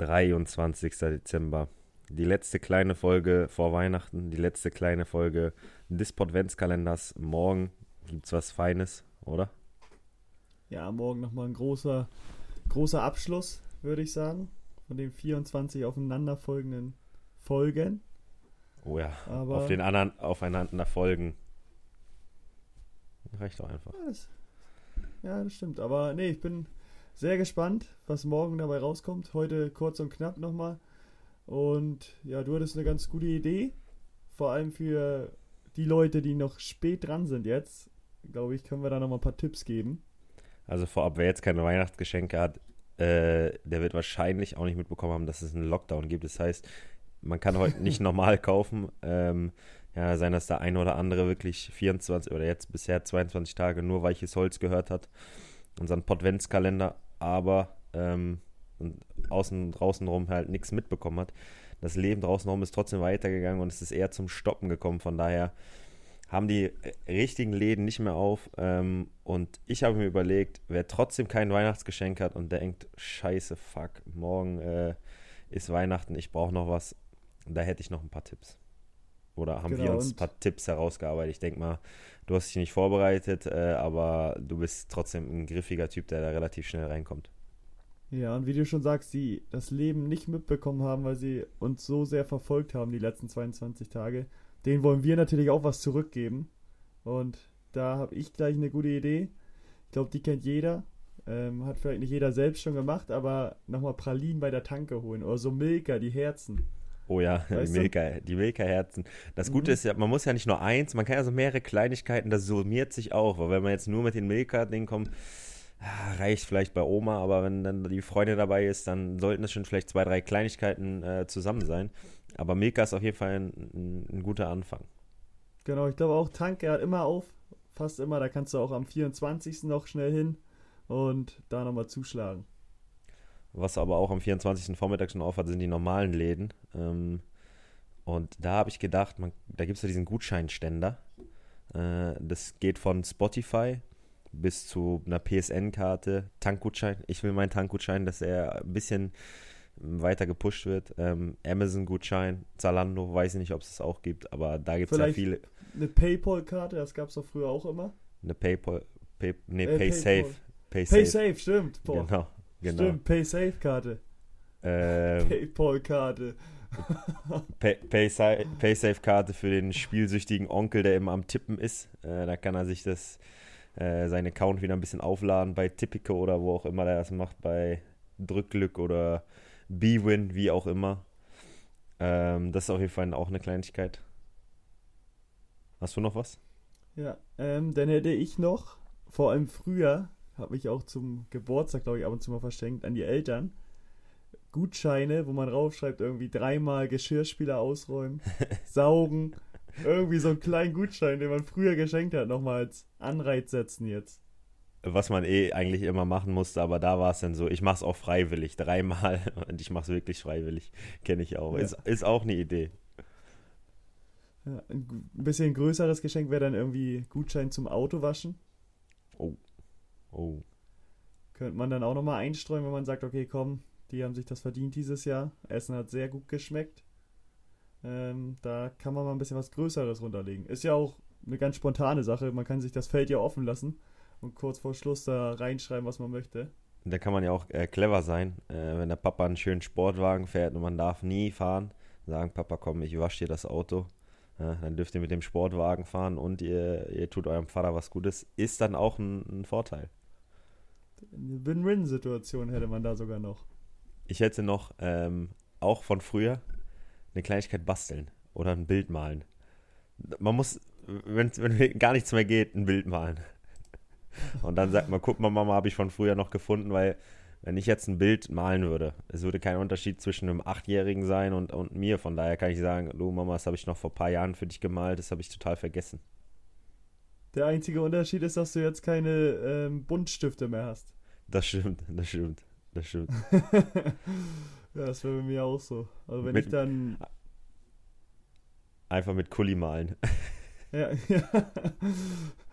23. Dezember. Die letzte kleine Folge vor Weihnachten, die letzte kleine Folge des Podventskalenders. Morgen gibt's was Feines, oder? Ja, morgen nochmal ein großer, großer Abschluss, würde ich sagen, von den 24 aufeinanderfolgenden Folgen. Oh ja, Aber- auf den anderen aufeinander folgen. Reicht doch einfach. Ja das, ja, das stimmt. Aber nee, ich bin sehr gespannt, was morgen dabei rauskommt. Heute kurz und knapp nochmal. Und ja, du hattest eine ganz gute Idee. Vor allem für die Leute, die noch spät dran sind jetzt, glaube ich, können wir da nochmal ein paar Tipps geben. Also vorab, wer jetzt keine Weihnachtsgeschenke hat, äh, der wird wahrscheinlich auch nicht mitbekommen haben, dass es einen Lockdown gibt. Das heißt, man kann heute nicht normal kaufen. Ähm, ja, sein, dass der eine oder andere wirklich 24 oder jetzt bisher 22 Tage nur weiches Holz gehört hat. Unseren Podventskalender, aber ähm, außen draußen rum halt nichts mitbekommen hat. Das Leben draußen rum ist trotzdem weitergegangen und es ist eher zum Stoppen gekommen. Von daher haben die äh, richtigen Läden nicht mehr auf. Ähm, und ich habe mir überlegt, wer trotzdem kein Weihnachtsgeschenk hat und denkt, scheiße, fuck, morgen äh, ist Weihnachten, ich brauche noch was, da hätte ich noch ein paar Tipps. Oder haben wir Genau, uns ein paar Tipps herausgearbeitet? Ich denke mal, du hast dich nicht vorbereitet, äh, aber du bist trotzdem ein griffiger Typ, der da relativ schnell reinkommt. Ja, und wie du schon sagst, die das Leben nicht mitbekommen haben, weil sie uns so sehr verfolgt haben die letzten 22 Tage, denen wollen wir natürlich auch was zurückgeben. Und da habe ich gleich eine gute Idee. Ich glaube, die kennt jeder. Ähm, hat vielleicht nicht jeder selbst schon gemacht, aber nochmal Pralinen bei der Tanke holen. Oder so Milka, die Herzen. Oh ja, die Weißt du? Milka, die Milka-Herzen. Das Gute Mhm. ist ja, man muss ja nicht nur eins, man kann ja so mehrere Kleinigkeiten, das summiert sich auch. Weil wenn man jetzt nur mit den Milka-Dingen kommt, ah, reicht vielleicht bei Oma, aber wenn dann die Freundin dabei ist, dann sollten es schon vielleicht zwei, drei Kleinigkeiten äh, zusammen sein. Aber Milka ist auf jeden Fall ein, ein, ein guter Anfang. Genau, ich glaube auch, Tanke hat immer auf. Fast immer. Da kannst du auch am 24. noch schnell hin und da nochmal zuschlagen. Was aber auch am 24. Vormittag schon aufhat, sind die normalen Läden. Ähm, und da habe ich gedacht, man, da gibt es ja diesen Gutscheinständer. Äh, das geht von Spotify bis zu einer PSN-Karte, Tankgutschein. Ich will meinen Tankgutschein, dass er ein bisschen weiter gepusht wird. Ähm, Amazon-Gutschein, Zalando, weiß ich nicht, ob es das auch gibt, aber da gibt es ja viele. Eine Paypal-Karte, das gab es doch früher auch immer. Eine PayPal, Pay, nee, Äh, PaySafe. PaySafe. PaySafe, stimmt. Boah. Genau, genau. Stimmt, PaySafe-Karte. Ähm, Paypal-Karte. Pay, Paysa- Paysafe-Karte für den spielsüchtigen Onkel, der immer am Tippen ist. Äh, da kann er sich das, äh, seinen Account wieder ein bisschen aufladen bei Tipico oder wo auch immer der das macht, bei Drückglück oder Bwin, wie auch immer. Ähm, das ist auf jeden Fall auch eine Kleinigkeit. Hast du noch was? Ja, ähm, dann hätte ich noch, vor allem früher, habe ich auch zum Geburtstag, glaube ich, ab und zu mal verschenkt an die Eltern, Gutscheine, wo man draufschreibt, irgendwie dreimal Geschirrspüler ausräumen, saugen, irgendwie so einen kleinen Gutschein, den man früher geschenkt hat, nochmal als Anreiz setzen jetzt. Was man eh eigentlich immer machen musste, aber da war es dann so, ich mache es auch freiwillig, dreimal und ich mache es wirklich freiwillig. Kenne ich auch. Ja. Ist, ist auch eine Idee. Ja, ein bisschen größeres Geschenk wäre dann irgendwie Gutschein zum Autowaschen. Oh. Könnte man dann auch nochmal einstreuen, wenn man sagt, okay, komm, die haben sich das verdient dieses Jahr. Essen hat sehr gut geschmeckt. Ähm, da kann man mal ein bisschen was Größeres runterlegen. Ist ja auch eine ganz spontane Sache. Man kann sich das Feld ja offen lassen und kurz vor Schluss da reinschreiben, was man möchte. Da kann man ja auch äh, clever sein, äh, wenn der Papa einen schönen Sportwagen fährt und man darf nie fahren. Sagen, Papa, komm, ich wasche dir das Auto. Ja, dann dürft ihr mit dem Sportwagen fahren und ihr, ihr tut eurem Vater was Gutes. Ist dann auch ein, ein Vorteil. Eine Win-Win-Situation hätte man da sogar noch. Ich hätte noch, ähm, auch von früher, eine Kleinigkeit basteln oder ein Bild malen. Man muss, wenn, wenn gar nichts mehr geht, ein Bild malen. Und dann sagt man, guck mal, Mama, habe ich von früher noch gefunden, weil wenn ich jetzt ein Bild malen würde, es würde kein Unterschied zwischen einem Achtjährigen sein und, und mir. Von daher kann ich sagen, du Mama, das habe ich noch vor ein paar Jahren für dich gemalt, das habe ich total vergessen. Der einzige Unterschied ist, dass du jetzt keine ähm, Buntstifte mehr hast. Das stimmt, das stimmt, das stimmt. ja, das wäre bei mir auch so. Also wenn Mit- ich dann Einfach mit Kuli malen. Ja, ja.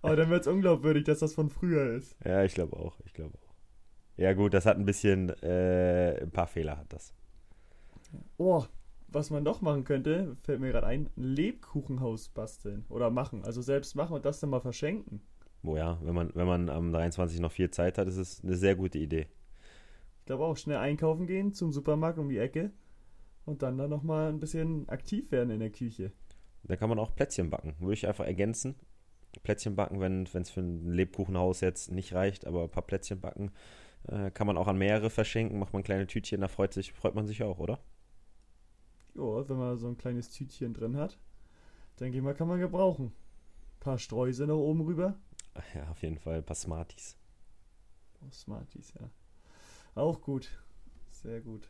Aber dann wird es unglaubwürdig, dass das von früher ist. Ja, ich glaube auch, ich glaube auch. Ja gut, das hat ein bisschen, äh, ein paar Fehler hat das. Oh, was man doch machen könnte, fällt mir gerade ein, ein Lebkuchenhaus basteln oder machen. Also selbst machen und das dann mal verschenken. Oh ja, wenn man, wenn man am 23 noch viel Zeit hat, ist es eine sehr gute Idee. Ich glaube auch, schnell einkaufen gehen zum Supermarkt um die Ecke und dann da nochmal ein bisschen aktiv werden in der Küche. Da kann man auch Plätzchen backen. Würde ich einfach ergänzen. Plätzchen backen, wenn es für ein Lebkuchenhaus jetzt nicht reicht, aber ein paar Plätzchen backen äh, kann man auch an mehrere verschenken. Macht man kleine Tütchen, da freut, sich, freut man sich auch, oder? Ja, wenn man so ein kleines Tütchen drin hat, denke ich mal, kann man gebrauchen. Ein paar Streusel noch oben rüber. Ja, auf jeden Fall. Ein paar Smarties. Oh, Smarties, ja. Auch gut. Sehr gut.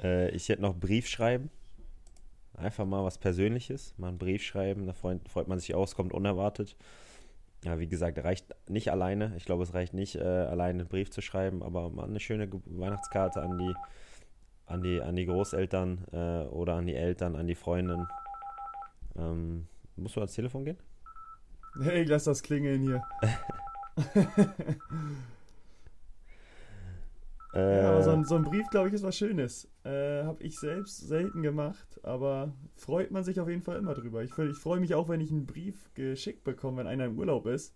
Äh, ich hätte noch Brief schreiben. Einfach mal was Persönliches. Mal einen Brief schreiben. Da freut, freut man sich aus, kommt unerwartet. Ja, wie gesagt, reicht nicht alleine. Ich glaube, es reicht nicht, äh, alleine einen Brief zu schreiben, aber mal eine schöne Weihnachtskarte an die, an die, an die Großeltern äh, oder an die Eltern, an die Freundin. Ähm, musst du ans Telefon gehen? Hey, lass das klingeln hier. ja, aber so ein, so ein Brief, glaube ich, ist was Schönes. Äh, Habe ich selbst selten gemacht, aber freut man sich auf jeden Fall immer drüber. Ich, ich freue mich auch, wenn ich einen Brief geschickt bekomme, wenn einer im Urlaub ist.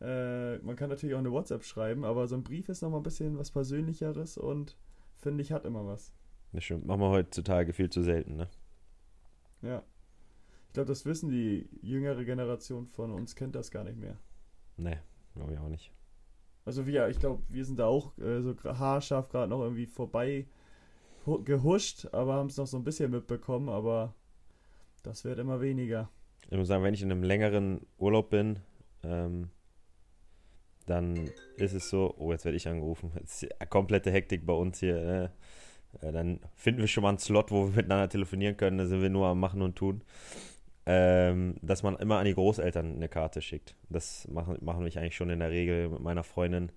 Äh, man kann natürlich auch eine WhatsApp schreiben, aber so ein Brief ist nochmal ein bisschen was Persönlicheres und finde ich, hat immer was. Das stimmt. Machen wir heutzutage viel zu selten, ne? Ja. Ich glaube, das wissen die jüngere Generation von uns, kennt das gar nicht mehr. Nee, glaube ich auch nicht. Also wir, ich glaube, wir sind da auch äh, so haarscharf gerade noch irgendwie vorbei gehuscht, aber haben es noch so ein bisschen mitbekommen, aber das wird immer weniger. Ich muss sagen, wenn ich in einem längeren Urlaub bin, ähm, dann ist es so, oh, jetzt werde ich angerufen. Jetzt ist komplette Hektik bei uns hier. Äh, dann finden wir schon mal einen Slot, wo wir miteinander telefonieren können. Da sind wir nur am Machen und Tun. Ähm, dass man immer an die Großeltern eine Karte schickt. Das machen, machen wir eigentlich schon in der Regel mit meiner Freundin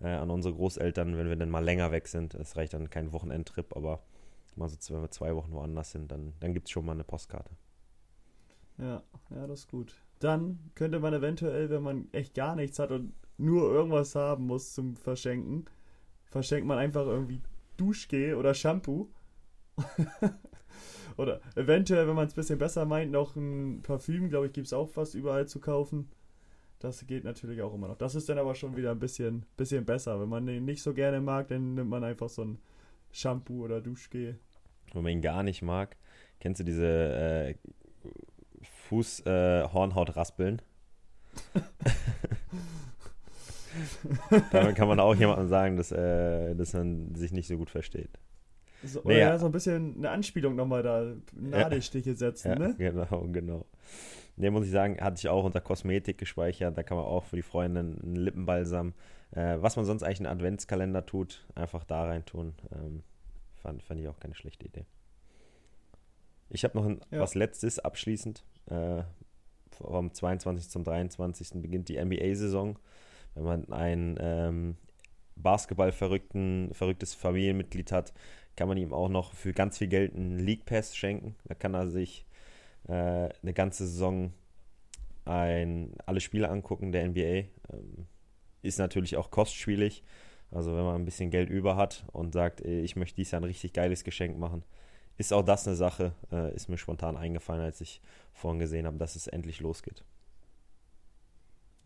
äh, an unsere Großeltern, wenn wir dann mal länger weg sind. Es reicht dann kein Wochenendtrip, aber mal so, wenn wir zwei Wochen woanders sind, dann, dann gibt es schon mal eine Postkarte. Ja, ja, das ist gut. Dann könnte man eventuell, wenn man echt gar nichts hat und nur irgendwas haben muss zum Verschenken, verschenkt man einfach irgendwie Duschgel oder Shampoo. oder eventuell, wenn man es ein bisschen besser meint, noch ein Parfüm, glaube ich, gibt es auch fast überall zu kaufen. Das geht natürlich auch immer noch. Das ist dann aber schon wieder ein bisschen, bisschen besser. Wenn man den nicht so gerne mag, dann nimmt man einfach so ein Shampoo oder Duschgel. Wenn man ihn gar nicht mag, kennst du diese äh, Fuß-Hornhaut-Raspeln? Äh, Damit kann man auch jemandem sagen, dass, äh, dass man sich nicht so gut versteht. So, nee, ja, so ein bisschen eine Anspielung nochmal da, Nadelstiche setzen, ja, ne? Genau, genau. Ne, muss ich sagen, hatte ich auch unter Kosmetik gespeichert. Da kann man auch für die Freundin einen Lippenbalsam, äh, was man sonst eigentlich in einen Adventskalender tut, einfach da rein tun. Ähm, fand, fand ich auch keine schlechte Idee. Ich habe noch ein, ja. was Letztes abschließend. Äh, vom 22. zum 23. beginnt die NBA-Saison. Wenn man ein ähm, Basketball-verrückten, verrücktes Familienmitglied hat, kann man ihm auch noch für ganz viel Geld einen League Pass schenken. Da kann er sich äh, eine ganze Saison ein, alle Spiele angucken der NBA. Ähm, ist natürlich auch kostspielig. Also wenn man ein bisschen Geld über hat und sagt, ich möchte dies Jahr ein richtig geiles Geschenk machen, ist auch das eine Sache, äh, ist mir spontan eingefallen, als ich vorhin gesehen habe, dass es endlich losgeht.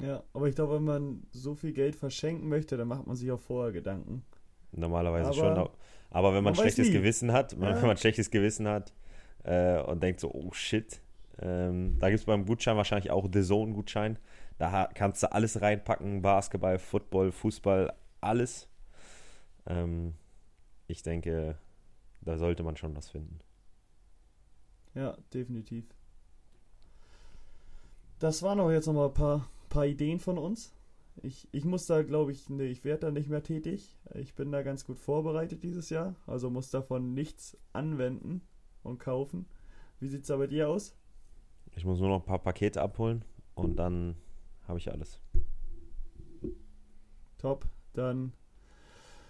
Ja, aber ich glaube, wenn man so viel Geld verschenken möchte, dann macht man sich auch vorher Gedanken. Normalerweise aber, schon. Aber wenn man, man schlechtes Gewissen hat, ja. wenn man schlechtes Gewissen hat äh, und denkt so, oh shit, ähm, da gibt es beim Gutschein wahrscheinlich auch The Zone-Gutschein. Da kannst du alles reinpacken: Basketball, Football, Fußball, alles. Ähm, ich denke, da sollte man schon was finden. Ja, definitiv. Das waren auch jetzt nochmal ein paar paar Ideen von uns. Ich, ich muss da, glaube ich, nee, ich werde da nicht mehr tätig. Ich bin da ganz gut vorbereitet dieses Jahr, also muss davon nichts anwenden und kaufen. Wie sieht es da bei dir aus? Ich muss nur noch ein paar Pakete abholen und dann habe ich alles. Top, dann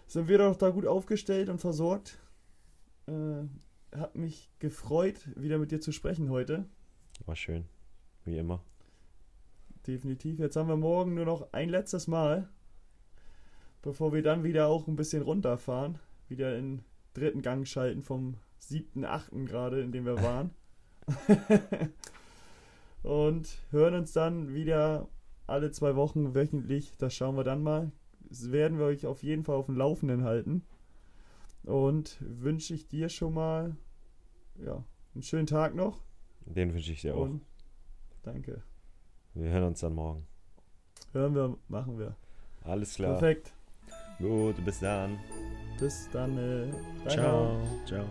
sind wir doch da gut aufgestellt und versorgt. Äh, hat mich gefreut, wieder mit dir zu sprechen heute. War schön, wie immer definitiv. Jetzt haben wir morgen nur noch ein letztes Mal, bevor wir dann wieder auch ein bisschen runterfahren, wieder in dritten Gang schalten vom siebten, achten gerade, in dem wir waren. und hören uns dann wieder alle zwei Wochen wöchentlich. Das schauen wir dann mal. Das werden wir euch auf jeden Fall auf dem Laufenden halten. Und wünsche ich dir schon mal ja, einen schönen Tag noch. Den wünsche ich dir auch. Und danke. Wir hören uns dann morgen. Hören wir, machen wir. Alles klar. Perfekt. Gut, bis dann. Bis dann. Äh, ciao. Ciao.